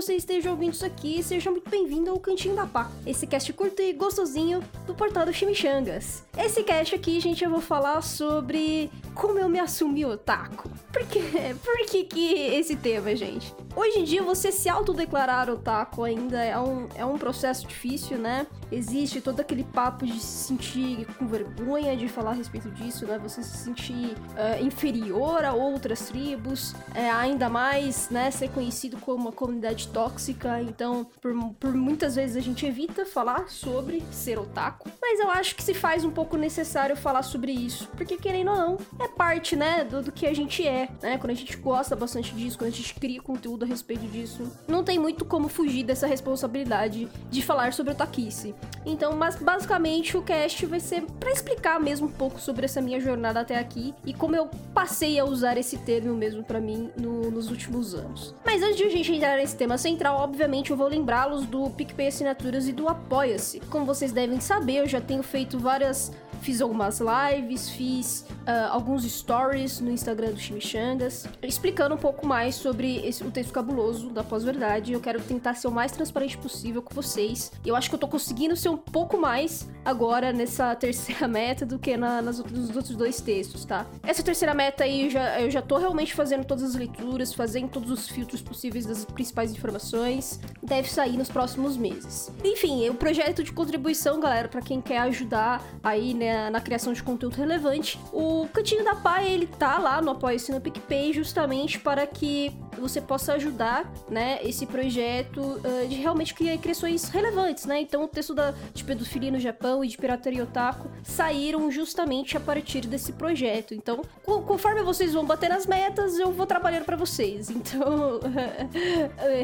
você esteja ouvindo isso aqui, seja muito bem-vindo ao Cantinho da Pá, esse cast curto e gostosinho do portal do Chimichangas. Esse cast aqui, gente, eu vou falar sobre como eu me assumi otaku. Por quê? Por que, que esse tema, gente? Hoje em dia, você se autodeclarar otaku ainda é um, é um processo difícil, né? Existe todo aquele papo de se sentir com vergonha de falar a respeito disso, né? Você se sentir uh, inferior a outras tribos, é, ainda mais, né? Ser conhecido como uma comunidade tóxica. Então, por, por muitas vezes a gente evita falar sobre ser otaku. Mas eu acho que se faz um pouco necessário falar sobre isso. Porque, querendo ou não, é parte, né? Do, do que a gente é, né? Quando a gente gosta bastante disso, quando a gente cria conteúdo a respeito disso, não tem muito como fugir dessa responsabilidade de falar sobre otakice. Então, mas basicamente o cast vai ser para explicar mesmo um pouco sobre essa minha jornada até aqui e como eu passei a usar esse termo mesmo para mim no, nos últimos anos. Mas antes de a gente entrar nesse tema central, obviamente eu vou lembrá-los do PicPay Assinaturas e do Apoia-se. Como vocês devem saber, eu já tenho feito várias Fiz algumas lives, fiz uh, alguns stories no Instagram do Chimichangas, explicando um pouco mais sobre esse, o texto cabuloso da pós-verdade. Eu quero tentar ser o mais transparente possível com vocês. Eu acho que eu tô conseguindo ser um pouco mais agora nessa terceira meta do que na, nas outros, nos outros dois textos, tá? Essa terceira meta aí, eu já, eu já tô realmente fazendo todas as leituras, fazendo todos os filtros possíveis das principais informações. Deve sair nos próximos meses. Enfim, o projeto de contribuição, galera, para quem quer ajudar aí, né, na criação de conteúdo relevante. O Cantinho da Pai, ele tá lá no Apoia-se no PicPay justamente para que você possa ajudar, né, esse projeto uh, de realmente criar criações relevantes, né? Então o texto da, de Pedofilia no Japão e de Pirataria Otaku saíram justamente a partir desse projeto. Então, co conforme vocês vão bater nas metas, eu vou trabalhando para vocês. Então,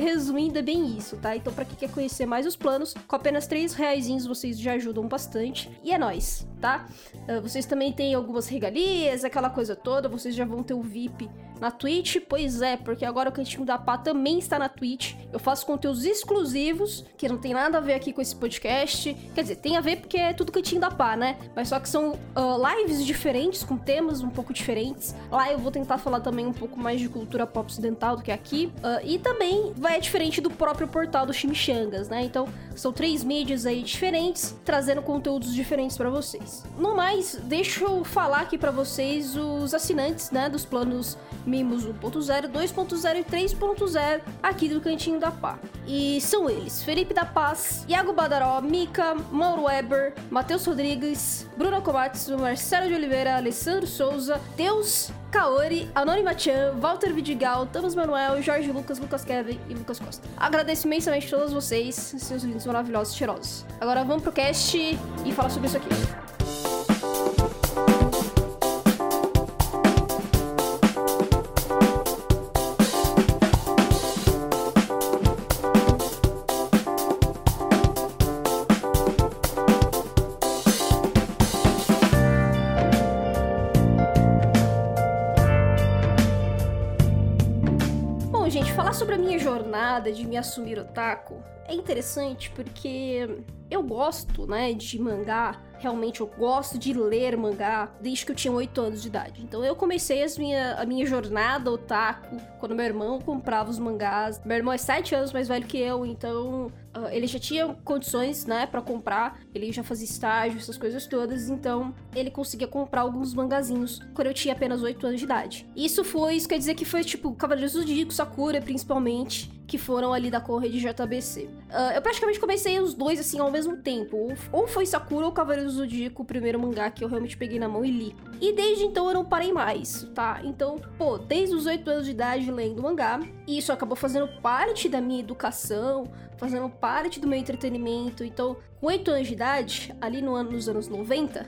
resumindo, é bem isso, tá? Então, para quem quer conhecer mais os planos, com apenas três reais vocês já ajudam bastante. E é nóis, tá? Uh, vocês também têm algumas regalias, aquela coisa toda, vocês já vão ter o VIP na Twitch? Pois é, porque agora o Cantinho da Pá também está na Twitch. Eu faço conteúdos exclusivos, que não tem nada a ver aqui com esse podcast. Quer dizer, tem a ver porque é tudo Cantinho da Pá, né? Mas só que são uh, lives diferentes, com temas um pouco diferentes. Lá eu vou tentar falar também um pouco mais de cultura pop ocidental do que aqui. Uh, e também vai é diferente do próprio portal do Chimichangas, né? Então, são três mídias aí diferentes, trazendo conteúdos diferentes para vocês. No mais, deixa eu falar aqui para vocês os assinantes, né, dos planos Mimos 1.0, 2.0 e 3.0 aqui do Cantinho da Pá. E são eles: Felipe da Paz, Iago Badaró, Mika, Mauro Weber, Matheus Rodrigues, Bruno Komatsu, Marcelo de Oliveira, Alessandro Souza, Deus, Kaori, Anônima Chan, Walter Vidigal, Thomas Manuel, Jorge Lucas, Lucas Kevin e Lucas Costa. Agradeço imensamente a todos vocês, seus lindos, maravilhosos, cheirosos. Agora vamos pro cast e falar sobre isso aqui. Jornada de me assumir otaku é interessante porque eu gosto, né, de mangá. Realmente eu gosto de ler mangá desde que eu tinha 8 anos de idade. Então eu comecei minha, a minha jornada otaku quando meu irmão comprava os mangás. Meu irmão é 7 anos mais velho que eu, então uh, ele já tinha condições, né, para comprar. Ele já fazia estágio, essas coisas todas. Então ele conseguia comprar alguns mangazinhos quando eu tinha apenas 8 anos de idade. Isso foi, isso quer dizer que foi tipo Cavaleiros do Zodíaco, Sakura principalmente que foram ali da corrente de JBC. Uh, eu praticamente comecei os dois assim ao mesmo tempo. Ou, ou foi Sakura ou Cavaleiro do Zodíaco, o primeiro mangá que eu realmente peguei na mão e li. E desde então eu não parei mais, tá? Então, pô, desde os 8 anos de idade lendo mangá, e isso acabou fazendo parte da minha educação, fazendo parte do meu entretenimento. Então, com 8 anos de idade, ali no ano, nos anos 90,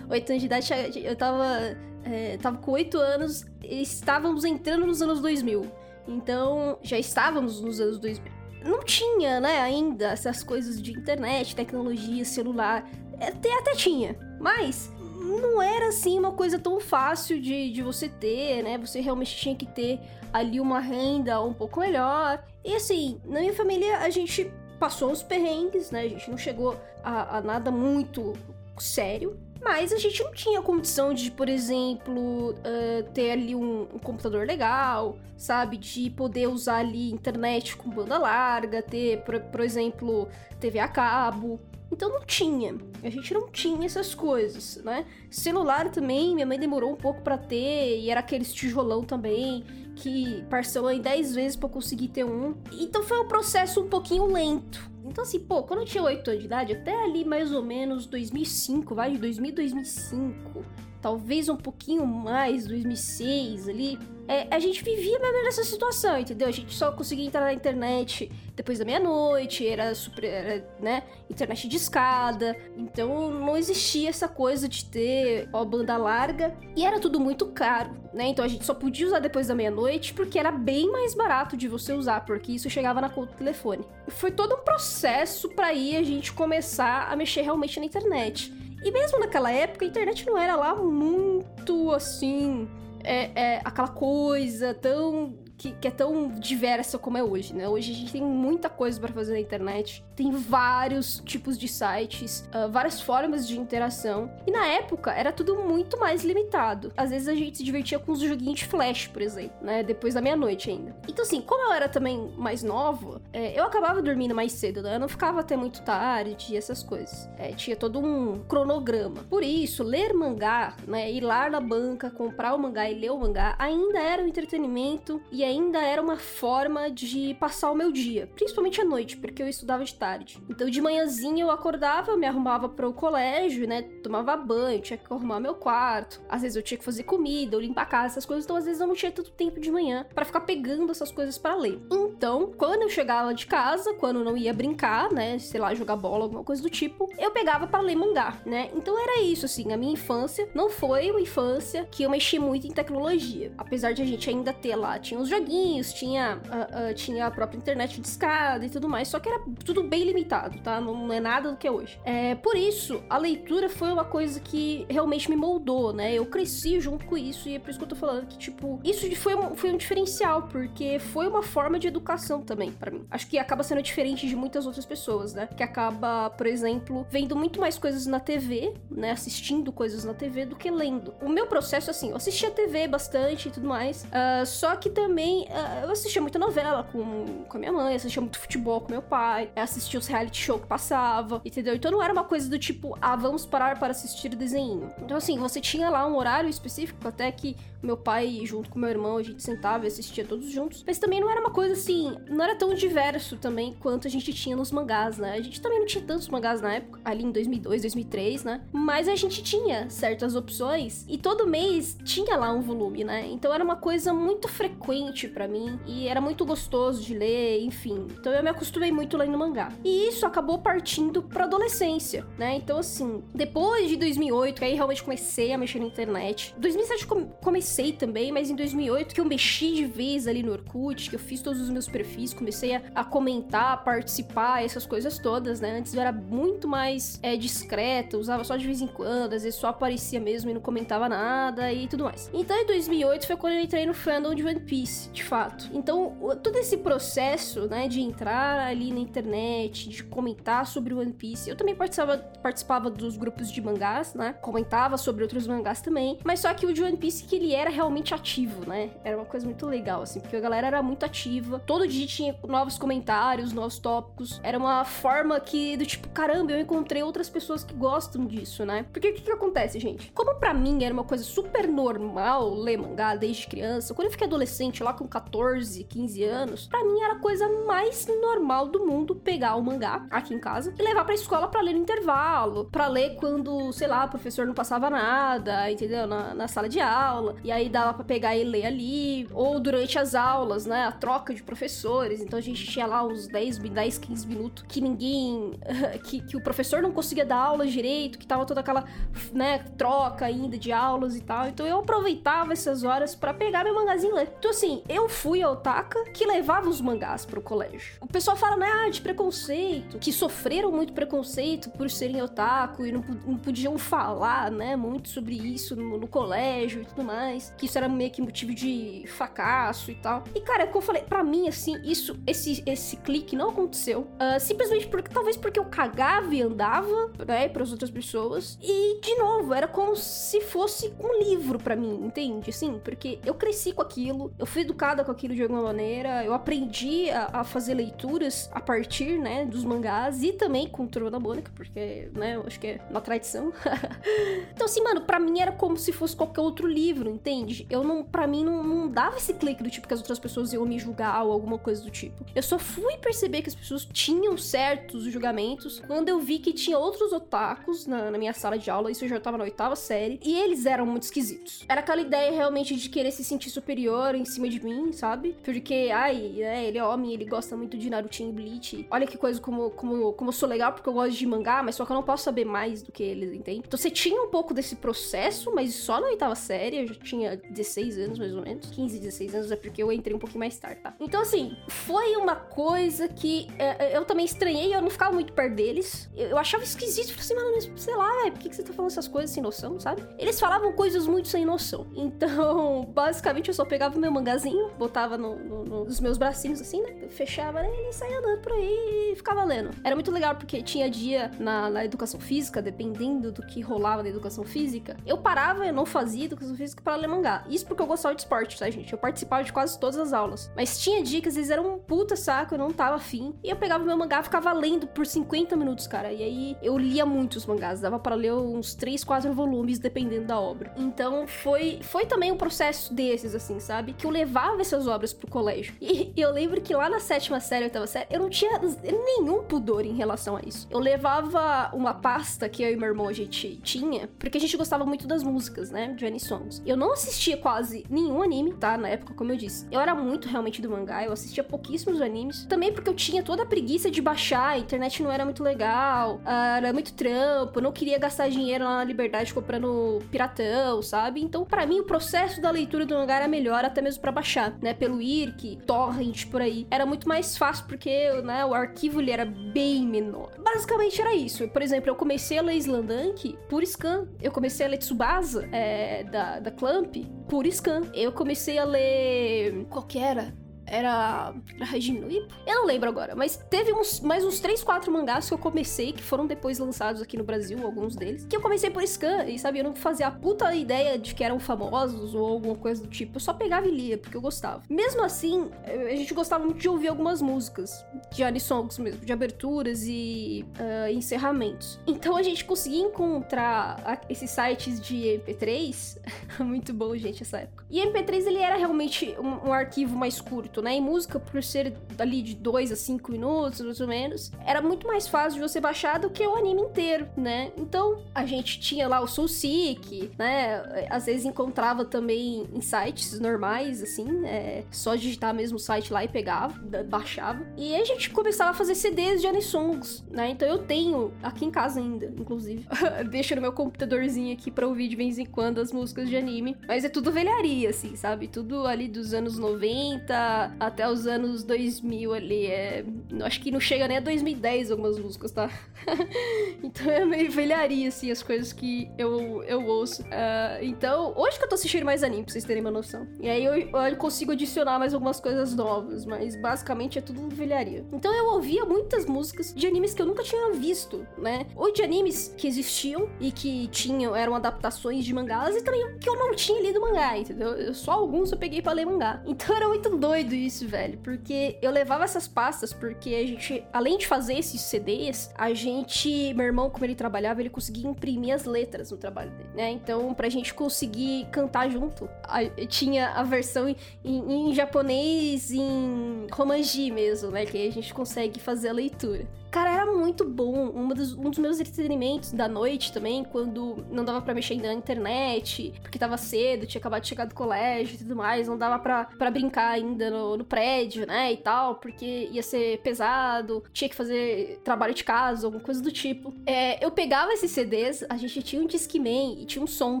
8 anos de idade eu tava. É, tava com 8 anos, estávamos entrando nos anos 2000. Então, já estávamos nos anos 2000. Não tinha, né, ainda essas coisas de internet, tecnologia, celular. Até, até tinha, mas não era assim uma coisa tão fácil de, de você ter, né? Você realmente tinha que ter ali uma renda um pouco melhor. E assim, na minha família a gente passou uns perrengues, né? A gente não chegou a, a nada muito sério. Mas a gente não tinha condição de, por exemplo, uh, ter ali um, um, computador legal, sabe? De poder usar ali internet com banda larga, ter, por, por exemplo, TV a cabo. Então não tinha. A gente não tinha essas coisas, né? Celular também, minha mãe demorou um pouco para ter, e era aqueles tijolão também, que parcelou em 10 vezes para conseguir ter um. Então foi um processo um pouquinho lento. Então, assim, pô, quando eu tinha 8 anos de idade, até ali mais ou menos 2005, vai, de 2000 2005, talvez um pouquinho mais, 2006 ali, é, a gente vivia mesmo nessa situação, entendeu? A gente só conseguia entrar na internet depois da meia-noite, era super, era, né, internet de escada, então não existia essa coisa de ter ó, banda larga, e era tudo muito caro, né? Então a gente só podia usar depois da meia-noite porque era bem mais barato de você usar, porque isso chegava na conta do telefone. Foi todo um processo para ir a gente começar a mexer realmente na internet. E mesmo naquela época, a internet não era lá muito assim é, é aquela coisa tão que, que, é tão diversa como é hoje, né? Hoje a gente tem muita coisa para fazer na internet, tem vários tipos de sites, uh, várias formas de interação. E na época era tudo muito mais limitado. Às vezes a gente se divertia com os joguinhos de flash, por exemplo, né? Depois da meia-noite ainda. Então, assim, como eu era também mais nova, é, eu acabava dormindo mais cedo, né? Eu não ficava até muito tarde, essas coisas. É, tinha todo um cronograma. Por isso, ler mangá, né? Ir lá na banca, comprar o mangá e ler o mangá ainda era um entretenimento e ainda era uma forma de passar o meu dia, principalmente à noite, porque eu estudava de tarde. Então de manhãzinha eu acordava, me arrumava para o colégio, né? Tomava banho, tinha que arrumar meu quarto. Às vezes eu tinha que fazer comida, ou limpar a casa, essas coisas, então às vezes eu não tinha tanto tempo de manhã para ficar pegando essas coisas para ler. Então, quando eu chegava de casa, quando não ia brincar, né, sei lá, jogar bola, alguma coisa do tipo, eu pegava para ler mangá, né? Então era isso assim, a minha infância não foi uma infância que eu mexi muito em tecnologia, apesar de a gente ainda ter lá, tinha os joguinhos, tinha, uh, uh, tinha a própria internet de escada e tudo mais, só que era tudo bem limitado, tá? Não, não é nada do que é hoje. É, por isso, a leitura foi uma coisa que realmente me moldou, né? Eu cresci junto com isso e é por isso que eu tô falando que, tipo, isso foi um, foi um diferencial, porque foi uma forma de educação também para mim. Acho que acaba sendo diferente de muitas outras pessoas, né? Que acaba, por exemplo, vendo muito mais coisas na TV, né? Assistindo coisas na TV do que lendo. O meu processo, assim, eu assistia TV bastante e tudo mais, uh, só que também também uh, eu assistia muita novela com, com a minha mãe, assistia muito futebol com meu pai, assistia os reality show que passava, entendeu? Então não era uma coisa do tipo, ah, vamos parar para assistir desenho. Então, assim, você tinha lá um horário específico, até que meu pai, junto com meu irmão, a gente sentava e assistia todos juntos. Mas também não era uma coisa assim, não era tão diverso também quanto a gente tinha nos mangás, né? A gente também não tinha tantos mangás na época, ali em 2002, 2003, né? Mas a gente tinha certas opções e todo mês tinha lá um volume, né? Então era uma coisa muito frequente para mim e era muito gostoso de ler, enfim. Então eu me acostumei muito lendo mangá. E isso acabou partindo pra adolescência, né? Então assim, depois de 2008, que aí realmente comecei a mexer na internet. 2007 comecei comecei também, mas em 2008 que eu mexi de vez ali no Orkut, que eu fiz todos os meus perfis, comecei a, a comentar, a participar, essas coisas todas, né? Antes eu era muito mais é, discreta, usava só de vez em quando, às vezes só aparecia mesmo e não comentava nada e tudo mais. Então em 2008 foi quando eu entrei no fandom de One Piece, de fato. Então todo esse processo, né, de entrar ali na internet, de comentar sobre One Piece, eu também participava, participava dos grupos de mangás, né? Comentava sobre outros mangás também, mas só que o de One Piece que ele era realmente ativo, né? Era uma coisa muito legal, assim, porque a galera era muito ativa. Todo dia tinha novos comentários, novos tópicos. Era uma forma que, do tipo, caramba, eu encontrei outras pessoas que gostam disso, né? Porque o que, que acontece, gente? Como para mim era uma coisa super normal ler mangá desde criança, quando eu fiquei adolescente, lá com 14, 15 anos, para mim era a coisa mais normal do mundo pegar o mangá aqui em casa e levar pra escola para ler no intervalo, para ler quando, sei lá, o professor não passava nada, entendeu? Na, na sala de aula. E aí dava para pegar e ler ali, ou durante as aulas, né, a troca de professores. Então a gente tinha lá uns 10, 10 15 minutos que ninguém que, que o professor não conseguia dar aula direito, que tava toda aquela, né, troca ainda de aulas e tal. Então eu aproveitava essas horas para pegar meu mangazinho e ler. Então assim, eu fui a otaka que levava os mangás pro colégio. O pessoal fala, né, ah, de preconceito, que sofreram muito preconceito por serem otaku e não, não podiam falar, né, muito sobre isso no, no, colégio e tudo mais. Que isso era meio que motivo de fracasso e tal. E, cara, como eu falei, pra mim, assim, isso, esse, esse clique não aconteceu. Uh, simplesmente porque, talvez porque eu cagava e andava, né, pras outras pessoas. E, de novo, era como se fosse um livro para mim, entende? Assim, porque eu cresci com aquilo, eu fui educada com aquilo de alguma maneira, eu aprendi a, a fazer leituras a partir, né, dos mangás e também com Turma da Mônica, porque, né, eu acho que é uma tradição. então, assim, mano, para mim era como se fosse qualquer outro livro, entende? Eu não, para mim, não, não dava esse clique do tipo que as outras pessoas iam me julgar ou alguma coisa do tipo. Eu só fui perceber que as pessoas tinham certos julgamentos quando eu vi que tinha outros otakus na, na minha sala de aula, isso eu já tava na oitava série, e eles eram muito esquisitos. Era aquela ideia realmente de querer se sentir superior em cima de mim, sabe? Porque, ai, né, ele é homem, ele gosta muito de Naruto e Bleach. Olha que coisa como, como, como eu sou legal porque eu gosto de mangá, mas só que eu não posso saber mais do que eles, entende? Então você tinha um pouco desse processo, mas só na oitava série, eu já tinha 16 anos mais ou menos. 15, 16 anos é porque eu entrei um pouquinho mais tarde, tá? Então, assim, foi uma coisa que é, é eu também estranhei, eu não ficava muito perto deles. Eu, eu achava esquisito, falei assim, mano, sei lá, por que, que você tá falando essas coisas sem noção, sabe? Eles falavam coisas muito sem noção. Então, basicamente, eu só pegava meu mangazinho, botava no, no, no, nos meus bracinhos assim, né? Fechava ele e saía andando por aí e ficava lendo. Era muito legal porque tinha dia na, na educação física, dependendo do que rolava na educação física, eu parava, eu não fazia educação física para ler mangá. Isso porque eu gostava de esporte, tá, gente? Eu participava de quase todas as aulas. Mas tinha dia que às vezes era um puta saco, eu não tava afim. E eu pegava meu mangá e ficava lendo por 50 minutos, cara. E aí eu lia muitos mangás, dava para ler uns 3, 4 volumes, dependendo da obra. Então foi, foi também um processo desses, assim, sabe? Que eu levava essas obras pro colégio. E eu lembro que lá na sétima série, oitava série, eu não tinha nenhum pudor em relação a isso. Eu levava uma pasta que eu e meu irmão a gente tinha, porque a gente gostava muito das músicas, né? Annie Songs. Eu não assistia quase nenhum anime, tá? Na época, como eu disse. Eu era muito realmente do mangá, eu assistia pouquíssimos animes. Também porque eu tinha toda a preguiça de baixar, a internet não era muito legal, era muito trampo, eu não queria gastar dinheiro lá na liberdade comprando piratão, sabe? Então, para mim, o processo da leitura do mangá era melhor, até mesmo para baixar, né? Pelo IRC, torrent, por aí. Era muito mais fácil porque, né, o arquivo ele era bem menor. Basicamente era isso. Por exemplo, eu comecei a ler Slandank por scan. Eu comecei a ler Tsubasa, é, da, da Clamp, por scan. Eu comecei a ler. Qual que era? Era, era Reginuipo? Eu não lembro agora, mas teve uns, mais uns 3, 4 mangás que eu comecei, que foram depois lançados aqui no Brasil, alguns deles, que eu comecei por scan, e sabe, eu não fazia a puta ideia de que eram famosos ou alguma coisa do tipo, eu só pegava e lia, porque eu gostava. Mesmo assim, a gente gostava muito de ouvir algumas músicas, de anisongs mesmo, de aberturas e uh, encerramentos. Então a gente conseguia encontrar esses sites de MP3, muito bom, gente, essa época. E MP3 ele era realmente um, um arquivo mais curto, curto, né? E música, por ser ali de 2 a 5 minutos, mais ou menos, era muito mais fácil de você baixar do que o anime inteiro, né? Então, a gente tinha lá o Soul Seek, né? Às vezes encontrava também em sites normais, assim, é, só digitar mesmo o site lá e pegava, baixava. E a gente começava a fazer CDs de anisongs, né? Então eu tenho aqui em casa ainda, inclusive. Deixo no meu computadorzinho aqui pra ouvir de vez em quando as músicas de anime. Mas é tudo velharia, assim, sabe? Tudo ali dos anos 90, até os anos 2000 ali. É, acho que não chega nem a 2010 algumas músicas, tá? então é meio velharia, assim, as coisas que eu, eu ouço. Uh, então, hoje que eu tô assistindo mais anime, pra vocês terem uma noção. E aí eu, eu consigo adicionar mais algumas coisas novas, mas basicamente é tudo velharia. Então eu ouvia muitas músicas de animes que eu nunca tinha visto, né? Ou de animes que existiam e que tinham, eram adaptações de mangás e também que eu não tinha lido mangá, entendeu? Só alguns eu peguei pra ler mangá. Então era muito doido isso, velho, porque eu levava essas pastas porque a gente, além de fazer esses CDs, a gente, meu irmão, como ele trabalhava, ele conseguia imprimir as letras no trabalho dele, né? Então, pra gente conseguir cantar junto, a, tinha a versão em, em, em japonês, em romanji mesmo, né? Que aí a gente consegue fazer a leitura. Cara, era muito bom. Um dos, um dos meus entretenimentos da noite também, quando não dava para mexer na internet, porque tava cedo, tinha acabado de chegar do colégio e tudo mais, não dava para brincar ainda no, no prédio, né, e tal, porque ia ser pesado, tinha que fazer trabalho de casa, alguma coisa do tipo. É, eu pegava esses CDs, a gente tinha um Discman e tinha um som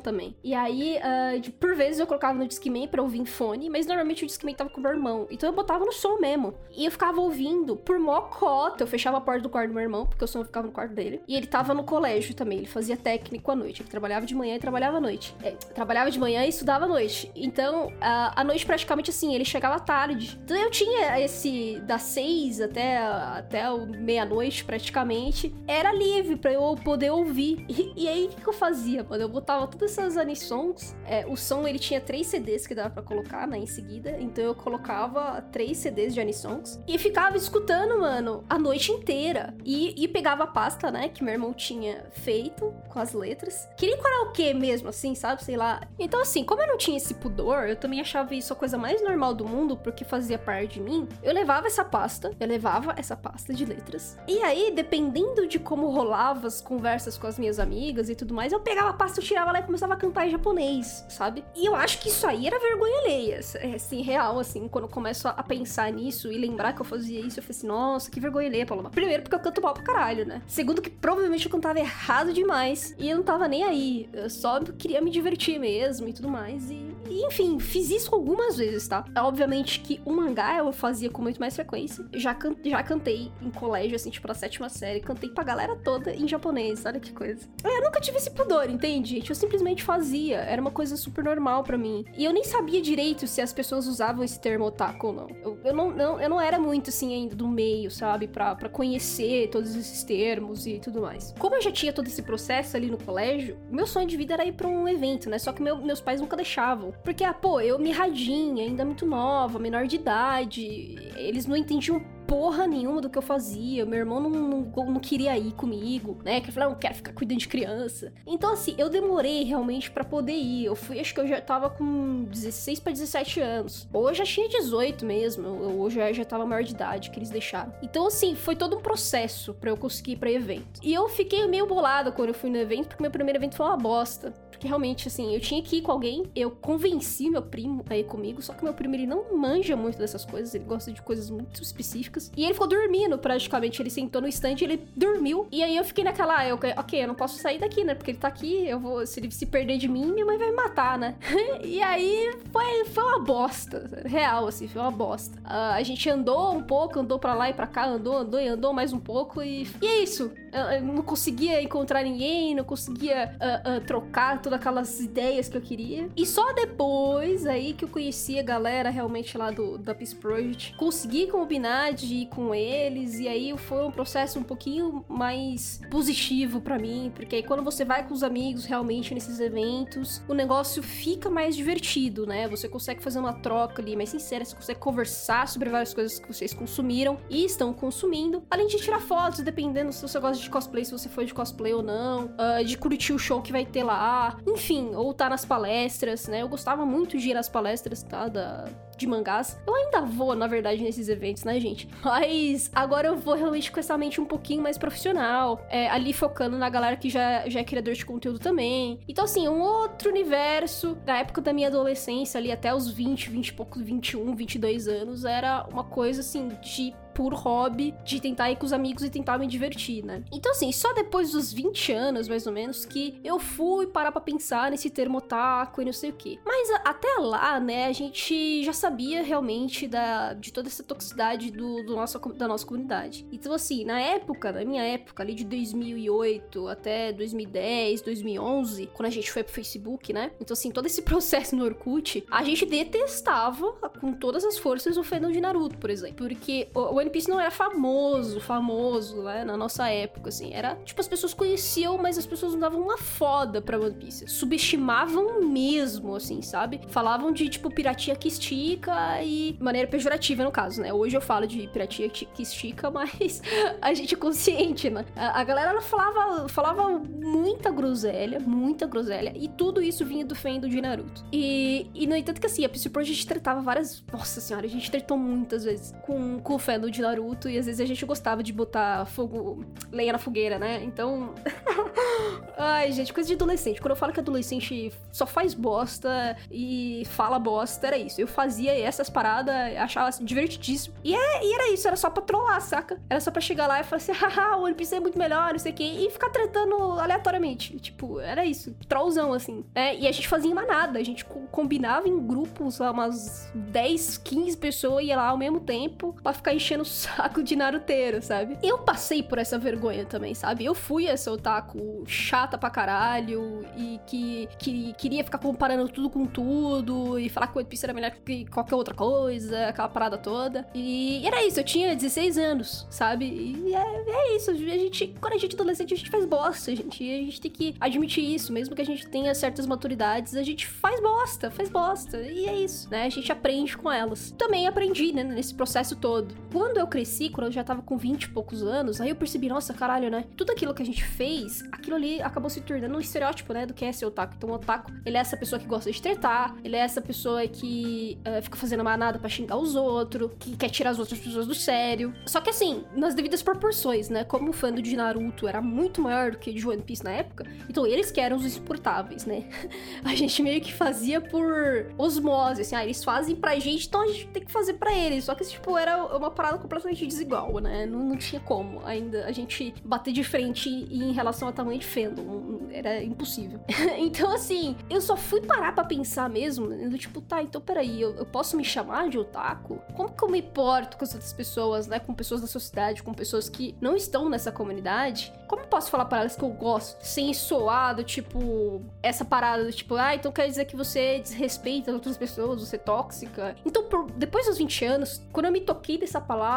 também. E aí, uh, de, por vezes eu colocava no Discman pra ouvir em fone, mas normalmente o Discman tava com o meu irmão. Então eu botava no som mesmo. E eu ficava ouvindo por mó cota. Eu fechava a porta do quarto do meu irmão, porque o som ficava no quarto dele. E ele tava no colégio também, ele fazia técnico à noite. Ele trabalhava de manhã e trabalhava à noite. É, trabalhava de manhã e estudava à noite. Então, a, a noite praticamente assim, ele chegava tarde. Então eu tinha esse das seis até, até meia-noite praticamente. Era livre para eu poder ouvir. E, e aí, o que, que, eu fazia, mano? Eu botava todas essas anisons. É, o som, ele tinha três CDs que dava para colocar, né, em seguida. Então eu colocava três CDs de anisons. E ficava escutando, mano, a noite inteira. E, e pegava a pasta, né, que meu irmão tinha feito com as letras. Queria karaokê mesmo, assim, sabe? Sei lá. Então, assim, como eu não tinha esse pudor, eu também achava isso a coisa mais normal do mundo, porque fazia parte de mim. Eu levava essa pasta, eu levava essa pasta de letras. E aí, dependendo de como rolava as conversas com as minhas amigas e tudo mais, eu pegava a pasta, eu tirava lá e começava a cantar em japonês, sabe? E eu acho que isso aí era vergonha alheia, é, assim, real, assim, quando eu começo a pensar nisso e lembrar que eu fazia isso, eu falei assim, nossa, que vergonha alheia, Paloma. Primeiro, porque eu canto mal pra caralho, né? Segundo, que provavelmente eu cantava errado demais e eu não tava nem aí. Eu só queria me divertir mesmo e tudo mais. E, e enfim, fiz isso algumas vezes, tá? Obviamente que o mangá eu fazia com muito mais frequência. Já, can já cantei em colégio, assim, tipo, na sétima série. Cantei pra galera toda em japonês, olha que coisa. Eu nunca tive esse pudor, entende, gente? Eu simplesmente fazia. Era uma coisa super normal para mim. E eu nem sabia direito se as pessoas usavam esse termo otaku ou não. Eu, eu não, não, eu não era muito, assim, ainda do meio, sabe? Pra, pra conhecer todos esses termos e tudo mais. Como eu já tinha todo esse processo ali no colégio, meu sonho de vida era ir pra um evento, né? Só que meu, meus pais nunca deixavam. Porque, ah, pô, eu mirradinha, ainda muito nova, menor de idade. Eles não entendiam porra nenhuma do que eu fazia. Meu irmão não, não, não queria ir comigo, né? Que eu falei, não quero ficar cuidando de criança. Então, assim, eu demorei realmente para poder ir. Eu fui, acho que eu já tava com 16 para 17 anos. Ou eu já tinha 18 mesmo. Ou eu já tava maior de idade que eles deixaram. Então, assim, foi todo um processo para eu conseguir ir pra evento. E eu fiquei meio bolada quando eu fui no evento, porque meu primeiro evento foi uma bosta. Porque realmente, assim, eu tinha que ir com alguém, eu convenci meu primo a ir comigo, só que meu primo ele não manja muito dessas coisas, ele gosta de coisas muito específicas. E ele ficou dormindo praticamente, ele sentou no stand ele dormiu. E aí eu fiquei naquela, eu, ok, eu não posso sair daqui, né? Porque ele tá aqui, eu vou, se ele se perder de mim, minha mãe vai me matar, né? e aí foi, foi uma bosta, real, assim, foi uma bosta. Uh, a gente andou um pouco, andou pra lá e pra cá, andou, andou e andou mais um pouco e, e é isso. Eu, eu não conseguia encontrar ninguém, não conseguia uh, uh, trocar todas aquelas ideias que eu queria. E só depois aí que eu conheci a galera realmente lá do da Peace Project, consegui combinar de ir com eles e aí foi um processo um pouquinho mais positivo para mim, porque aí quando você vai com os amigos realmente nesses eventos, o negócio fica mais divertido, né? Você consegue fazer uma troca ali mais sincera, você consegue conversar sobre várias coisas que vocês consumiram e estão consumindo, além de tirar fotos, dependendo se você gosta de cosplay, se você foi de cosplay ou não, uh, de curtir o show que vai ter lá, enfim, ou tá nas palestras, né? Eu gostava muito de ir nas palestras, tá? Da, de mangás. Eu ainda vou, na verdade, nesses eventos, né, gente? Mas agora eu vou realmente com essa mente um pouquinho mais profissional, é, ali focando na galera que já, já é criador de conteúdo também. Então, assim, um outro universo da época da minha adolescência, ali até os 20, 20 e pouco, 21, 22 anos, era uma coisa assim de por hobby de tentar ir com os amigos e tentar me divertir, né? Então, assim, só depois dos 20 anos, mais ou menos, que eu fui parar pra pensar nesse termo otaku e não sei o que. Mas até lá, né, a gente já sabia realmente da, de toda essa toxicidade do, do nosso, da nossa comunidade. Então, assim, na época, na minha época, ali de 2008 até 2010, 2011, quando a gente foi pro Facebook, né? Então, assim, todo esse processo no Orkut, a gente detestava com todas as forças o fandom de Naruto, por exemplo. Porque o, o One Piece não era famoso, famoso, né? Na nossa época, assim. Era, tipo, as pessoas conheciam, mas as pessoas não davam uma foda pra One Piece. Subestimavam mesmo, assim, sabe? Falavam de, tipo, piratia que estica e... Maneira pejorativa, no caso, né? Hoje eu falo de piratia que estica, mas a gente é consciente, né? A, a galera, ela falava, falava muita groselha, muita groselha. E tudo isso vinha do fendo de Naruto. E, e no entanto que, assim, a PC Project tratava várias... Nossa senhora, a gente tratou muitas vezes com, com o fandom de de Naruto e às vezes a gente gostava de botar fogo, lenha na fogueira, né? Então. Ai, gente, coisa de adolescente. Quando eu falo que adolescente só faz bosta e fala bosta, era isso. Eu fazia essas paradas, achava assim, divertidíssimo. E, é, e era isso, era só pra trollar, saca? Era só pra chegar lá e falar assim, haha, o One Piece é muito melhor, não sei o quê, e ficar tratando aleatoriamente. Tipo, era isso. Trollzão, assim. É, e a gente fazia manada, a gente combinava em grupos, umas 10, 15 pessoas ia lá ao mesmo tempo pra ficar enchendo saco de naruteiro, sabe? Eu passei por essa vergonha também, sabe? Eu fui essa otaku chata pra caralho e que, que queria ficar comparando tudo com tudo e falar que o One Piece era melhor que qualquer outra coisa, aquela parada toda. E era isso, eu tinha 16 anos, sabe? E é, é isso, a gente, quando a gente é adolescente, a gente faz bosta, gente. E a gente tem que admitir isso, mesmo que a gente tenha certas maturidades, a gente faz bosta, faz bosta. E é isso, né? A gente aprende com elas. Também aprendi, né, nesse processo todo. Quando eu cresci, quando eu já tava com 20 e poucos anos, aí eu percebi, nossa, caralho, né? Tudo aquilo que a gente fez, aquilo ali acabou se tornando um estereótipo, né, do que é ser otaku. Então, o otaku, ele é essa pessoa que gosta de tretar, ele é essa pessoa que uh, fica fazendo manada para xingar os outros, que quer tirar as outras pessoas do sério. Só que assim, nas devidas proporções, né? Como o fã de Naruto era muito maior do que de One Piece na época, então eles que eram os insuportáveis, né? A gente meio que fazia por osmose, assim, ah, eles fazem pra gente, então a gente tem que fazer pra eles. Só que, tipo, era uma parada completamente desigual, né? Não, não tinha como ainda a gente bater de frente em relação ao tamanho de fandom. Era impossível. então, assim, eu só fui parar pra pensar mesmo, do tipo, tá, então peraí, eu, eu posso me chamar de otaku? Como que eu me importo com as outras pessoas, né? Com pessoas da sociedade, com pessoas que não estão nessa comunidade? Como eu posso falar para elas que eu gosto sem soar do tipo, essa parada do tipo, ah, então quer dizer que você desrespeita as outras pessoas, você é tóxica? Então, por, depois dos 20 anos, quando eu me toquei dessa palavra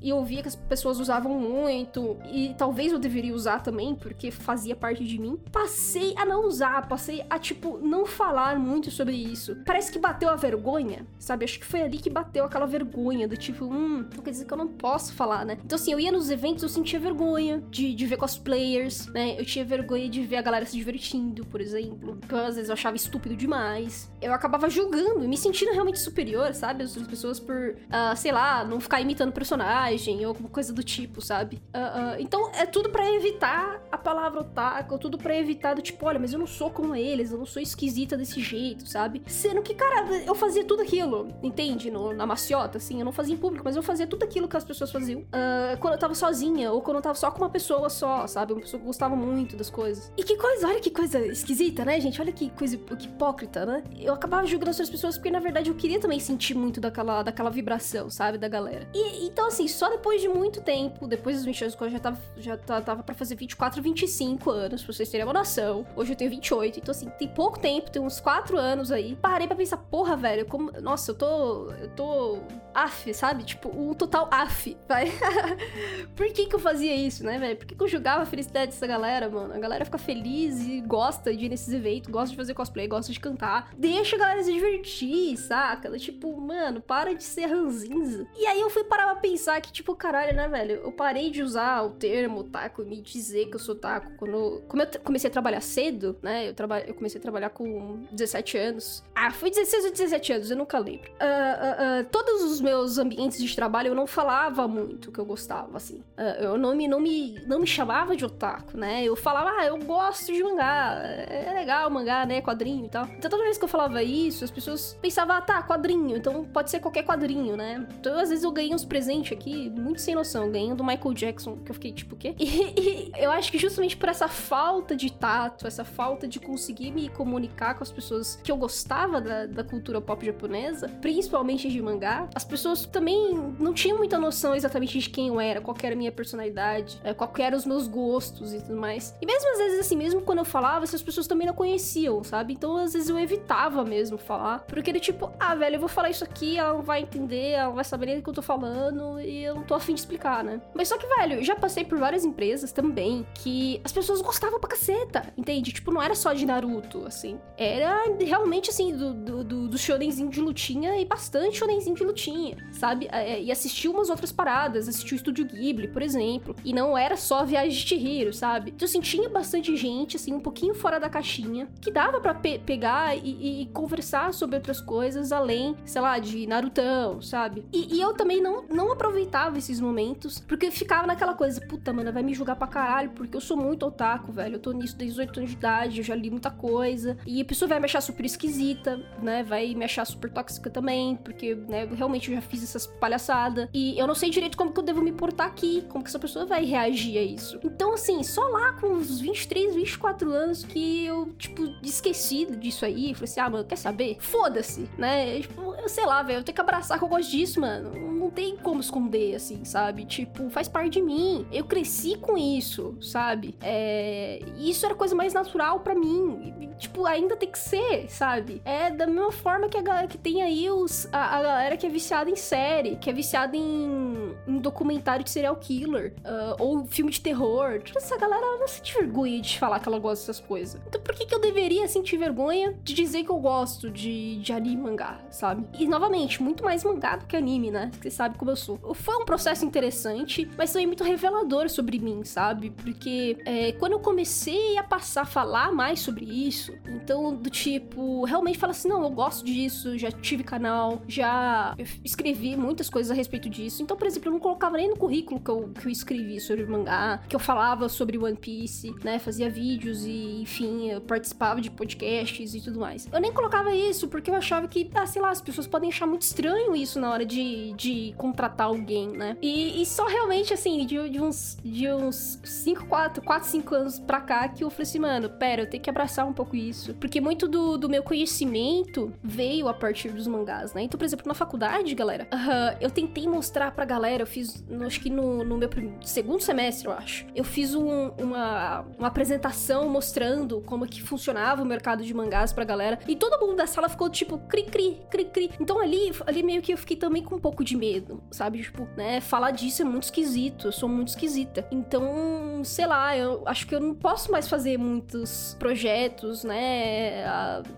e eu via que as pessoas usavam muito, e talvez eu deveria usar também, porque fazia parte de mim, passei a não usar, passei a, tipo, não falar muito sobre isso. Parece que bateu a vergonha, sabe? Acho que foi ali que bateu aquela vergonha do tipo, hum, não quer dizer que eu não posso falar, né? Então, assim, eu ia nos eventos, eu sentia vergonha de, de ver cosplayers, né? Eu tinha vergonha de ver a galera se divertindo, por exemplo. Que às vezes eu achava estúpido demais. Eu acabava julgando, me sentindo realmente superior, sabe? As pessoas por, uh, sei lá, não ficar imitando personagem ou alguma coisa do tipo, sabe? Uh, uh, então, é tudo para evitar a palavra otaku, tudo para evitar do tipo, olha, mas eu não sou como eles, eu não sou esquisita desse jeito, sabe? Sendo que, cara, eu fazia tudo aquilo, entende? No, na maciota, assim, eu não fazia em público, mas eu fazia tudo aquilo que as pessoas faziam. Uh, quando eu tava sozinha, ou quando eu tava só com uma pessoa só, sabe? Uma pessoa que gostava muito das coisas. E que coisa, olha que coisa esquisita, né, gente? Olha que coisa que hipócrita, né? Eu acabava julgando as outras pessoas porque, na verdade, eu queria também sentir muito daquela, daquela vibração, sabe? Da galera. E então, assim, só depois de muito tempo, depois dos 20 anos, quando eu já tava, já tava pra fazer 24, 25 anos, pra vocês terem uma noção. Hoje eu tenho 28, então, assim, tem pouco tempo, tem uns 4 anos aí. Parei pra pensar, porra, velho, como. Nossa, eu tô. Eu tô. Af, sabe? Tipo, um total af, vai. Por que que eu fazia isso, né, velho? Por que que eu julgava a felicidade dessa galera, mano? A galera fica feliz e gosta de ir nesses eventos, gosta de fazer cosplay, gosta de cantar. Deixa a galera se divertir, saca? Tipo, mano, para de ser ranzinza. E aí eu fui parar pensar que, tipo, caralho, né, velho? Eu parei de usar o termo taco e me dizer que eu sou taco quando. Como eu comecei a trabalhar cedo, né? Eu, traba... eu comecei a trabalhar com 17 anos. Ah, foi 16 ou 17 anos, eu nunca lembro. Uh, uh, uh, todos os meus ambientes de trabalho eu não falava muito que eu gostava, assim. eu não me, não, me, não me chamava de otaku, né? Eu falava, ah, eu gosto de mangá. É legal mangá, né? Quadrinho e tal. Então toda vez que eu falava isso, as pessoas pensavam, ah, tá, quadrinho. Então pode ser qualquer quadrinho, né? Então às vezes eu ganhei uns presentes aqui, muito sem noção. Ganhei do Michael Jackson, que eu fiquei tipo, o quê? E, e eu acho que justamente por essa falta de tato, essa falta de conseguir me comunicar com as pessoas que eu gostava da, da cultura pop japonesa, principalmente de mangá, as pessoas também não tinham muita noção exatamente de quem eu era, qual era a minha personalidade, é, qual eram os meus gostos e tudo mais. E mesmo às vezes, assim, mesmo quando eu falava, essas pessoas também não conheciam, sabe? Então às vezes eu evitava mesmo falar, porque ele tipo, ah, velho, eu vou falar isso aqui, ela não vai entender, ela não vai saber nem do que eu tô falando e eu não tô afim de explicar, né? Mas só que, velho, já passei por várias empresas também que as pessoas gostavam pra caceta, entende? Tipo, não era só de Naruto, assim. Era realmente, assim, do, do, do, do shonenzinho de lutinha e bastante shonenzinho de lutinha, sabe? É, e assistiu umas outras paradas, assistiu o Estúdio Ghibli, por exemplo. E não era só Viagem de Chihiro, sabe? Então, assim, tinha bastante gente, assim, um pouquinho fora da caixinha, que dava para pe pegar e, e, conversar sobre outras coisas além, sei lá, de Narutão, sabe? E, e eu também não, não aproveitava esses momentos, porque ficava naquela coisa, puta, mano, vai me julgar pra caralho, porque eu sou muito otaku, velho. Eu tô nisso desde 8 anos de idade, eu já li muita coisa. E a pessoa vai me achar super esquisita, né? Vai me achar super tóxica também, porque, né, realmente eu já fiz essas palhaçadas. E eu não sei direito como que eu devo me portar aqui, como que essa pessoa vai reagir a isso. Então, assim, só lá com uns 23, 24 anos que eu, tipo, esqueci disso aí. Falei assim, ah, mano, quer saber? Foda-se, né? Tipo, eu sei lá, velho, eu tenho que abraçar que eu gosto disso, mano. Não tem como esconder, assim, sabe? Tipo, faz parte de mim. Eu cresci com isso, sabe? É... Isso era coisa mais natural para mim. E, tipo, ainda tem que ser, sabe? É da mesma forma que a galera que tem aí os, a, a galera que é viciada em série, que é viciada em, em documentário de serial killer, uh, ou filme de terror. Tipo, essa galera não sente vergonha de falar que ela gosta dessas coisas. Então por que, que eu deveria sentir vergonha de dizer que eu gosto de, de anime e mangá, sabe? E novamente, muito mais mangá do que anime, né? Você sabe como eu sou. Foi um processo interessante, mas também muito revelador sobre mim, sabe? Porque é, quando eu comecei a passar a falar mais sobre isso, então do tipo, realmente fala assim: não, eu gosto disso, já tive canal, já escrevi muitas coisas a respeito disso. Então, por exemplo, eu não colocava nem no currículo que eu, que eu escrevi sobre mangá, que eu falava sobre One Piece, né? Fazia vídeos e, enfim, eu participava de podcasts e tudo mais. Eu nem colocava isso porque eu achava que, ah, sei lá, as pessoas podem achar muito estranho isso na hora de, de contratar alguém, né? E, e só realmente, assim, de, de uns de uns 5, 4, 4, 5 anos pra cá que eu falei assim, mano, pera, eu tenho que abraçar um pouco isso. Porque muito do, do meu conhecimento veio a partir dos mangás, né? Então, por exemplo, na faculdade, galera, uh, eu tentei mostrar pra galera, fiz, acho que no, no meu segundo semestre, eu acho, eu fiz um, uma, uma apresentação mostrando como que funcionava o mercado de mangás pra galera. E todo mundo da sala ficou tipo, cri, cri, cri, cri. Então ali, ali meio que eu fiquei também com um pouco de medo, sabe? Tipo, né? Falar disso é muito esquisito, eu sou muito esquisita. Então, sei lá, eu acho que eu não posso mais fazer muitos projetos, né?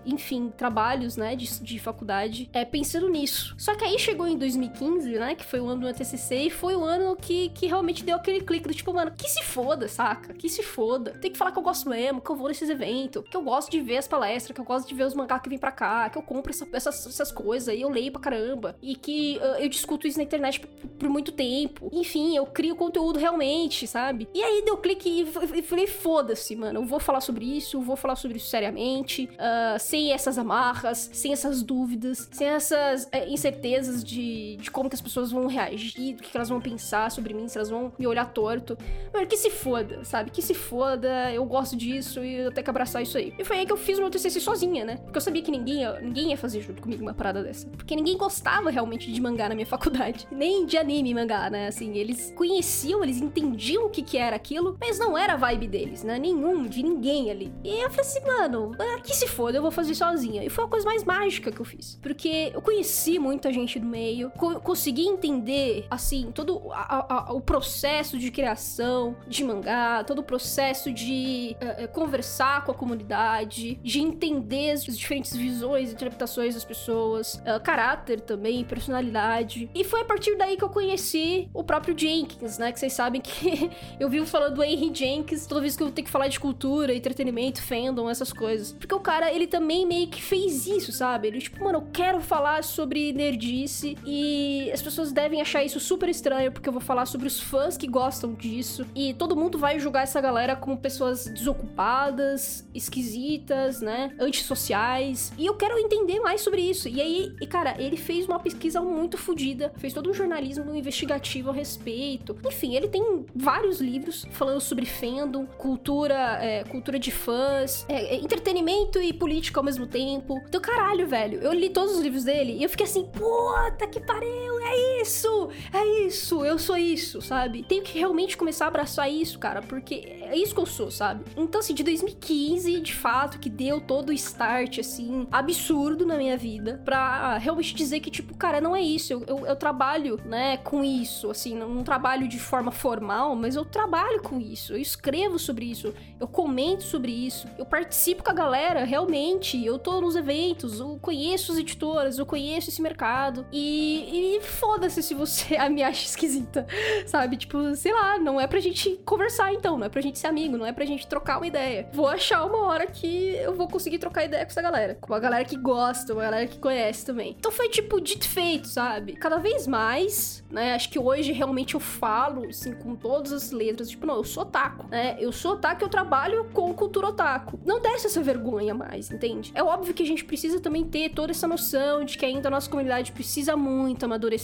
Enfim, trabalhos, né? De, de faculdade, é, pensando nisso. Só que aí chegou em 2015, né? Que foi o ano do TCC e foi o ano que, que realmente deu aquele clique do tipo, mano, que se foda, saca? Que se foda. Tem que falar que eu gosto mesmo, que eu vou nesses eventos, que eu gosto de ver as palestras, que eu gosto de ver os mangá que vem pra cá, que eu compro essa, essas, essas coisas e eu leio pra caramba. E que uh, eu discuto isso na internet por, por muito tempo. Enfim, eu crio conteúdo realmente, sabe? E aí deu clique e falei, foda-se, mano, eu vou falar sobre isso, vou falar sobre isso seriamente, uh, sem essas amarras, sem essas dúvidas, sem essas uh, incertezas de, de como que as pessoas vão reagir, que elas vão pensar sobre mim, se elas vão me olhar torto. Mano, que se foda, sabe? Que se foda, eu gosto disso e eu tenho que abraçar isso aí. E foi aí que eu fiz o meu TCC sozinha, né? Porque eu sabia que ninguém ia, ninguém ia fazer junto comigo uma parada dessa. Porque ninguém gostava realmente de mangá na minha faculdade. Nem de anime mangá, né? Assim, eles conheciam, eles entendiam o que que era aquilo, mas não era a vibe deles, né? Nenhum, de ninguém ali. E eu falei assim, mano, que se foda, eu vou fazer sozinha. E foi a coisa mais mágica que eu fiz. Porque eu conheci muita gente do meio, co consegui entender, assim, todo a, a, o processo de criação de mangá, todo o processo de uh, conversar com a comunidade, de entender as diferentes visões e interpretações das pessoas, uh, caráter também, personalidade. E foi a partir daí que eu conheci o próprio Jenkins, né? Que vocês sabem que eu vivo falando do Henry Jenkins toda vez que eu tenho que falar de cultura, entretenimento, fandom, essas coisas. Porque o cara, ele também meio que fez isso, sabe? Ele, tipo, mano, eu quero falar sobre nerdice e as pessoas devem achar isso super estranho porque eu vou falar sobre os fãs que gostam disso e todo mundo vai julgar essa galera como pessoas desocupadas, esquisitas, né? Antissociais. E eu quero entender mais sobre isso. E aí, e cara, ele fez uma pesquisa muito fodida, fez todo um jornalismo investigativo a respeito. Enfim, ele tem vários livros falando sobre fandom, cultura, é, cultura de fãs, é, é, entretenimento e política ao mesmo tempo. Então, caralho, velho, eu li todos os livros dele e eu fiquei assim, puta que pariu, é isso, é isso, eu sou isso, sabe? Tenho que realmente começar a abraçar isso, cara, porque é isso que eu sou, sabe? Então, assim, de 2015, de fato, que deu todo o start, assim, absurdo na minha vida, pra realmente dizer que, tipo, cara, não é isso, eu, eu, eu trabalho, né, com isso, assim, não trabalho de forma formal, mas eu trabalho com isso, eu escrevo sobre isso, eu comento sobre isso, eu participo com a galera, realmente, eu tô nos eventos, eu conheço os editoras, eu conheço esse mercado. E, e foda-se se você me acha esquisita, sabe? Tipo, sei lá, não é pra gente conversar então, não é pra gente ser amigo, não é pra gente trocar uma ideia. Vou achar uma hora que eu vou conseguir trocar ideia com essa galera. Com uma galera que gosta, uma galera que conhece também. Então foi tipo dito feito, sabe? Cada vez mais, né? Acho que hoje realmente eu falo, assim, com todas as letras, tipo, não, eu sou otaku, né? Eu sou otaku, eu trabalho com cultura otaku. Não desce essa vergonha mais, entende? É óbvio que a gente precisa também ter toda essa noção de que ainda a nossa comunidade precisa muito amadurecer,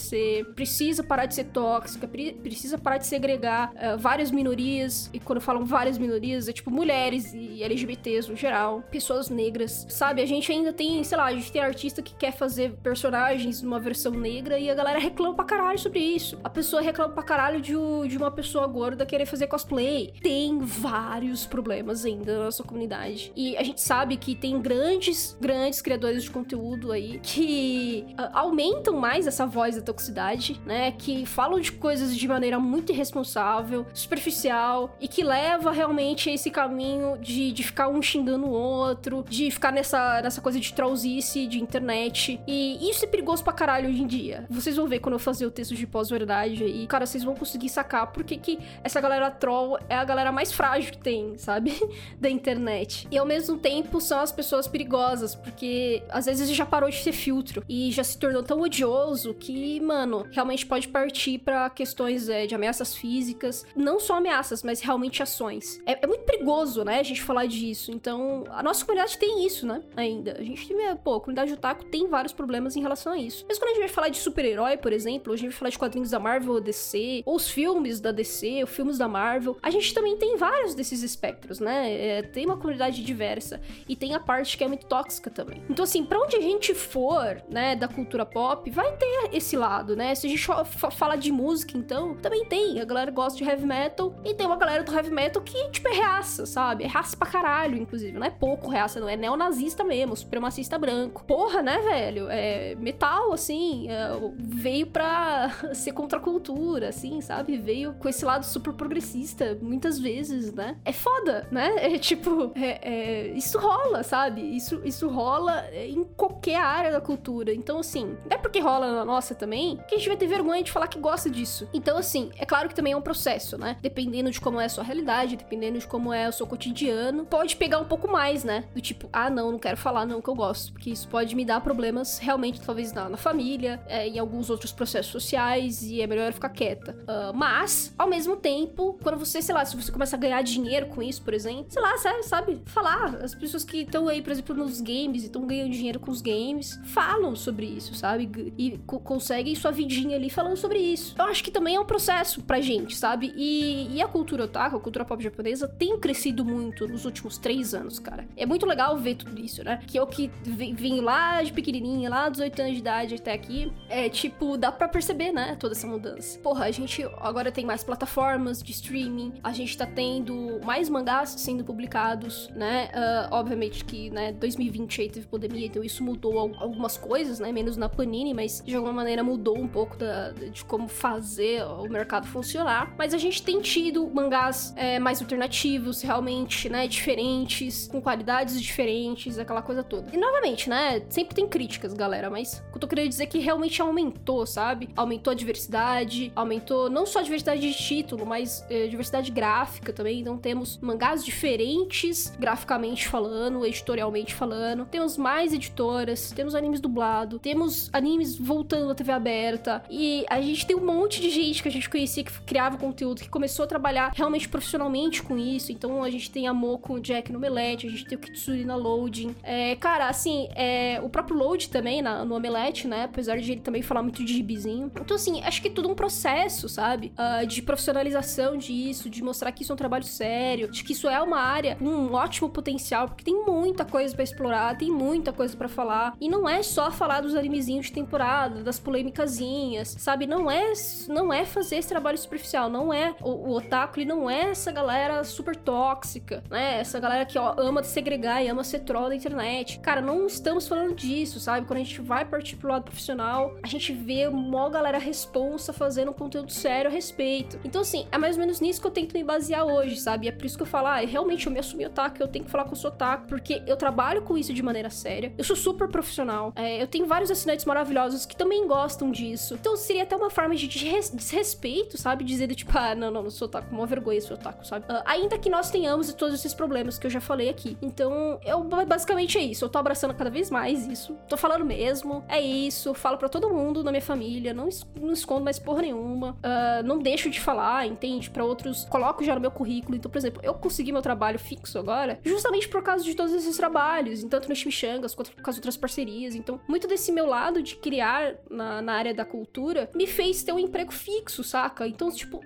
precisa parar de ser tóxica, precisa parar de segregar uh, várias minorias. E quando falam várias minorias, é tipo mulheres e LGBTs no geral, pessoas negras, sabe? A gente ainda tem, sei lá, a gente tem artista que quer fazer personagens numa versão negra e a galera reclama pra caralho sobre isso. A pessoa reclama pra caralho de, de uma pessoa gorda querer fazer cosplay. Tem vários problemas ainda na nossa comunidade. E a gente sabe que tem grandes, grandes criadores de conteúdo aí que uh, aumentam mais essa voz da toxicidade, né? Que falam de coisas de maneira muito irresponsável, superficial e que leva realmente a esse caminho de, de ficar um xingando o outro, de ficar nessa, nessa coisa de trollzice de internet. E isso é perigoso pra caralho hoje em dia. Vocês vão ver quando eu fazer o texto de pós-verdade aí, cara, vocês vão conseguir sacar porque que essa galera troll é a galera mais frágil que tem, sabe? da internet. E ao mesmo tempo são as pessoas perigosas, porque às vezes já parou de ter filtro e já se tornou tão odioso que, mano, realmente pode partir para questões é, de ameaças físicas. Não só ameaças, mas realmente ações. É, é, muito perigoso, né, a gente falar disso. Então, a nossa comunidade tem isso, né, ainda. A gente, pô, a comunidade otaku tem vários problemas em relação a isso. Mas quando a gente vai falar de super-herói, por exemplo, a gente vai falar de quadrinhos da Marvel DC, ou os filmes da DC, ou filmes da Marvel, a gente também tem vários desses espectros, né? É, tem uma comunidade diversa. E tem a parte que é muito tóxica também. Então, assim, pra onde a gente for, né, da cultura pop, vai ter esse lado, né? Se a gente fala de música, então, também tem. A galera gosta de heavy metal e tem uma galera do heavy metal que, tipo, é reaça, sabe? É raça pra caralho, inclusive. Não é pouco reaça, não. É neonazista mesmo, supremacista branco. Porra, né, velho? É metal, assim, é, veio pra ser contra a cultura, assim, sabe? Veio com esse lado super progressista, muitas vezes, né? É foda, né? É tipo, é, é, isso rola, sabe? Isso, isso rola em qualquer área da cultura. Então, assim, é porque rola na nossa também que a gente vai ter vergonha de falar que gosta disso. Então, assim, é claro que também é um processo, né? Dependendo de como é a sua realidade, dependendo de como é o seu cotidiano, pode pegar um pouco mais, né? Do tipo, ah, não, não quero falar não que eu gosto, porque isso pode me dar problemas realmente, talvez na, na família, é, em alguns outros processos sociais, e é melhor ficar quieta. Uh, mas, ao mesmo tempo, quando você, sei lá, se você começa a ganhar dinheiro com isso, por exemplo, sei lá, sabe, sabe falar. As pessoas que estão aí, por exemplo, nos games e estão ganhando dinheiro com os games, falam sobre isso, sabe? E conseguem sua vidinha ali falando sobre isso. Eu acho que também é um processo pra gente, sabe? E, e a cultura otaku, a cultura pop japonesa, tem crescido muito nos últimos três anos, cara. É muito legal ver tudo isso, né? Que eu que vim lá de pequenininha, lá dos oito anos de idade até aqui, é tipo, dá pra perceber, né? Toda essa mudança. Porra, a gente agora tem mais plataformas de streaming, a gente tá tendo mais mangás sendo publicados, né? Uh, obviamente que, né, 2020 aí teve pandemia, então isso mudou algumas coisas, né? Menos na Panini, mas de alguma maneira mudou um pouco da, de como fazer o mercado funcionar. Mas a gente tem tido mangás é, mais alternativos, realmente, né? Diferentes, com qualidades diferentes, aquela coisa toda. E novamente, né? Sempre tem críticas, galera, mas eu tô querendo dizer é que realmente aumentou, sabe? Aumentou a diversidade, aumentou não só a diversidade de título, mas é, diversidade gráfica também. Então temos mangás diferentes, graficamente falando, editorialmente falando. Temos mais editoras, temos animes dublado, temos animes voltando à TV aberta. E a gente tem um monte de gente que a gente conhecia que criava conteúdo, que começou a trabalhar realmente profissionalmente com isso. Então a gente tem a Mo com o Jack no Omelete, a gente tem o Kitsuri na Loading. É, cara, assim, é, o próprio Load também na, no Omelete, né? Apesar de ele também falar muito de gibizinho. Então, assim, acho que é tudo um processo, sabe? Uh, de profissionalização disso, de mostrar que isso é um trabalho sério, de que isso é uma área com um ótimo potencial, porque tem muita coisa para explorar, tem muita coisa para falar. E não é só falar dos animezinhos de temporada, das polêmicazinhas, sabe? Não é, não é fazer esse trabalho superficial, não é o, o otaku, ele não é essa galera super tóxica, né? Essa galera que ó, ama segregar e ama ser troll da internet. Cara, não estamos falando disso, sabe? Quando a gente vai partir pro lado profissional, a gente vê uma galera responsa fazendo um conteúdo sério a respeito. Então, assim, é mais ou menos nisso que eu tento me basear hoje, sabe? E é por isso que eu falo, ah, realmente eu me assumi otaku, eu tenho que falar que eu sou otaku, porque eu trabalho com isso de maneira séria. Eu sou super profissional. É, eu tenho vários assinantes maravilhosos que também gostam disso. Então seria até uma forma de desrespeito, sabe? Dizer do tipo, ah, não, não, não sou otaku, uma vergonha sou otaku, sabe? Uh, ainda que nós tenhamos todos esses problemas que eu já falei aqui. Então, eu basicamente é isso. Eu tô abraçando cada vez mais isso. Tô falando mesmo. É isso. Falo para todo mundo na minha família. Não, es não escondo mais porra nenhuma. Uh, não deixo de falar, entende? para outros. Coloco já no meu currículo. Então, por exemplo, eu consegui meu trabalho fixo agora justamente por causa de todos esses trabalhos. Tanto no Chimichangas quanto com as outras parcerias. Então, muito desse meu lado de criar na, na área da cultura me fez ter um emprego fixo, saca? Então, tipo,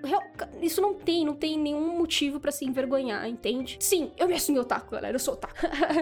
isso não tem, não tem nenhum motivo para se envergonhar, entende? Sim, eu me assumi otaku, galera. Eu sou otaku.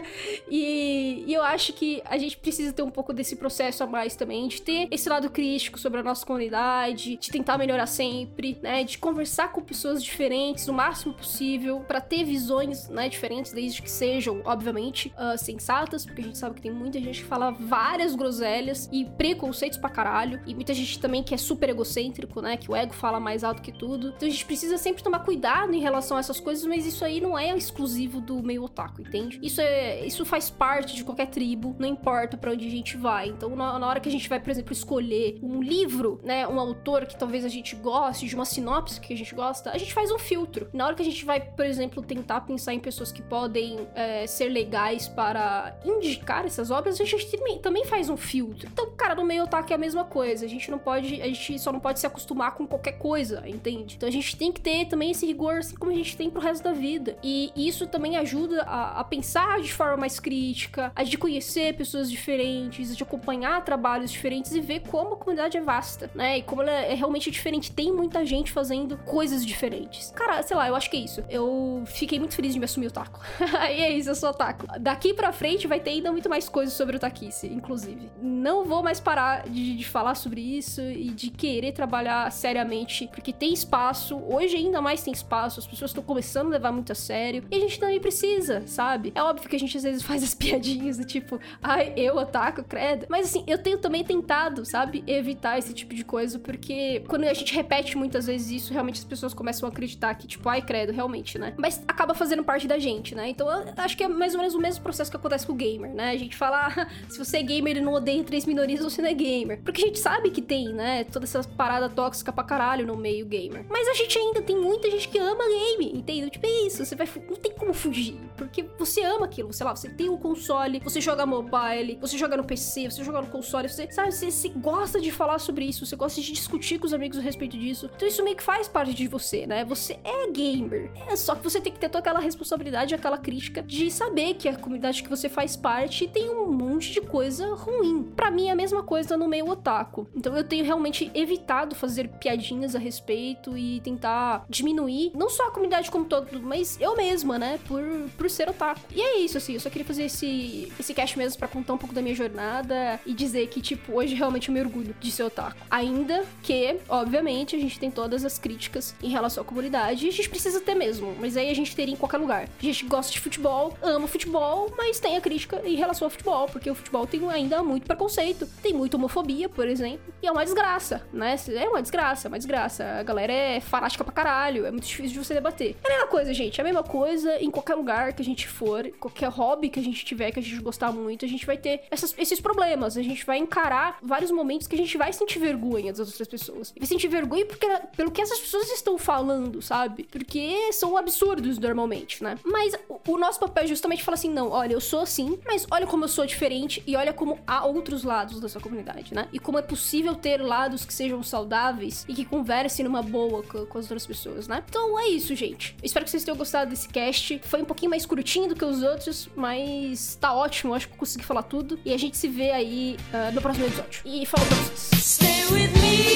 e, e eu acho que a gente precisa ter um pouco desse processo a mais também, de ter esse lado crítico sobre a nossa comunidade, de tentar melhorar sempre, né? De conversar com pessoas diferentes o máximo possível, para ter visões, né, diferentes, desde que sejam, obviamente, uh, sensatas, porque a gente sabe que tem muita gente que fala várias groselhas e preconceitos pra caralho, e muita gente também que é super egocêntrico, né? Que o ego fala mais alto que tudo. Então a gente precisa sempre tomar cuidado em relação a essas coisas, mas isso aí não é exclusivo do meio otaku, entende? Isso é, isso faz parte de qualquer tribo, não importa para onde a gente vai. Então, na, na, hora que a gente vai, por exemplo, escolher um livro, né, um autor que talvez a gente goste, de uma sinopse que a gente gosta, a gente faz um filtro. Na hora que a gente vai, por exemplo, tentar pensar em pessoas que podem é, ser legais para indicar essas obras, a gente também, faz um filtro. Então, cara, no meio otaku é a mesma coisa. A gente não pode, a gente só não pode se acostumar com qualquer coisa, entende? Então a gente tem que ter também esse rigor, assim como a gente tem pro resto da vida. E isso também ajuda a, a pensar de forma mais crítica, a de conhecer pessoas diferentes, de acompanhar trabalhos diferentes e ver como a comunidade é vasta, né? E como ela é realmente diferente. Tem muita gente fazendo coisas diferentes. Cara, sei lá, eu acho que é isso. Eu fiquei muito feliz de me assumir o taco. e é isso, eu sou taco. Daqui pra frente vai ter ainda muito mais coisas sobre o taquice, inclusive. Não vou mais parar de, de falar sobre isso e de querer trabalhar seriamente, porque tem espaço. Hoje ainda mais tem espaço. As pessoas estão começando a levar muito a sério. E a gente também precisa, sabe? É óbvio que a gente às vezes faz as piadinhas do tipo, ai, eu ataco, credo. Mas assim, eu tenho também tentado, sabe? Evitar esse tipo de coisa, porque quando a gente repete muitas vezes isso, realmente as pessoas começam a acreditar que, tipo, ai, credo, realmente, né? Mas acaba fazendo parte da gente, né? Então eu acho que é mais ou menos o mesmo processo que acontece com o gamer, né? A gente fala, ah, se você é gamer e não odeia três minorias, você não é gamer. Porque a gente sabe que tem, né? Toda essa parada tóxica pra caralho no meio gamer. Mas a gente ainda tem muita gente que ama game, entendeu? Tipo, é isso, você vai. Não tem como fugir. Porque você ama aquilo, sei lá, você tem um console, você joga mobile, você joga no PC, você joga no console, você, sabe, você, você gosta de falar sobre isso, você gosta de discutir com os amigos a respeito disso. Então isso meio que faz parte de você, né? Você é gamer. É só que você tem que ter toda aquela responsabilidade, aquela crítica de saber que a comunidade que você faz parte tem um monte de coisa ruim. Para mim é a mesma coisa no meio otaku. Então eu tenho realmente evitado fazer piadinhas a respeito e tentar diminuir não só a comunidade como todo, mas eu mesma, né, por, por ser otaku. E é isso, assim, eu só queria fazer esse, esse cast mesmo para contar um pouco da minha jornada e dizer que, tipo, hoje realmente eu me orgulho de ser otaku. Ainda que, obviamente, a gente tem todas as críticas em relação à comunidade e a gente precisa ter mesmo, mas aí a gente teria em qualquer lugar. A gente gosta de futebol, ama futebol, mas tem a crítica em relação ao futebol, porque o futebol tem ainda muito preconceito, tem muita homofobia, por exemplo, e é uma desgraça, né? É uma desgraça, é uma desgraça. A galera é fanática pra caralho, é muito difícil de você debater. É a mesma coisa, gente, é a mesma coisa em qualquer lugar que a gente for, qualquer hobby que a gente tiver, que a gente gostar muito, a gente vai ter essas, esses problemas, a gente vai encarar vários momentos que a gente vai sentir vergonha das outras pessoas. Vai sentir vergonha porque, pelo que essas pessoas estão falando, sabe? Porque são absurdos normalmente, né? Mas o, o nosso papel é justamente falar assim: não, olha, eu sou assim, mas olha como eu sou diferente e olha como há outros lados dessa comunidade, né? E como possível ter lados que sejam saudáveis e que conversem numa boa com, com as outras pessoas, né? Então é isso, gente. Espero que vocês tenham gostado desse cast. Foi um pouquinho mais curtinho do que os outros, mas tá ótimo. Acho que eu consegui falar tudo. E a gente se vê aí uh, no próximo episódio. E falou pra vocês. Stay with me.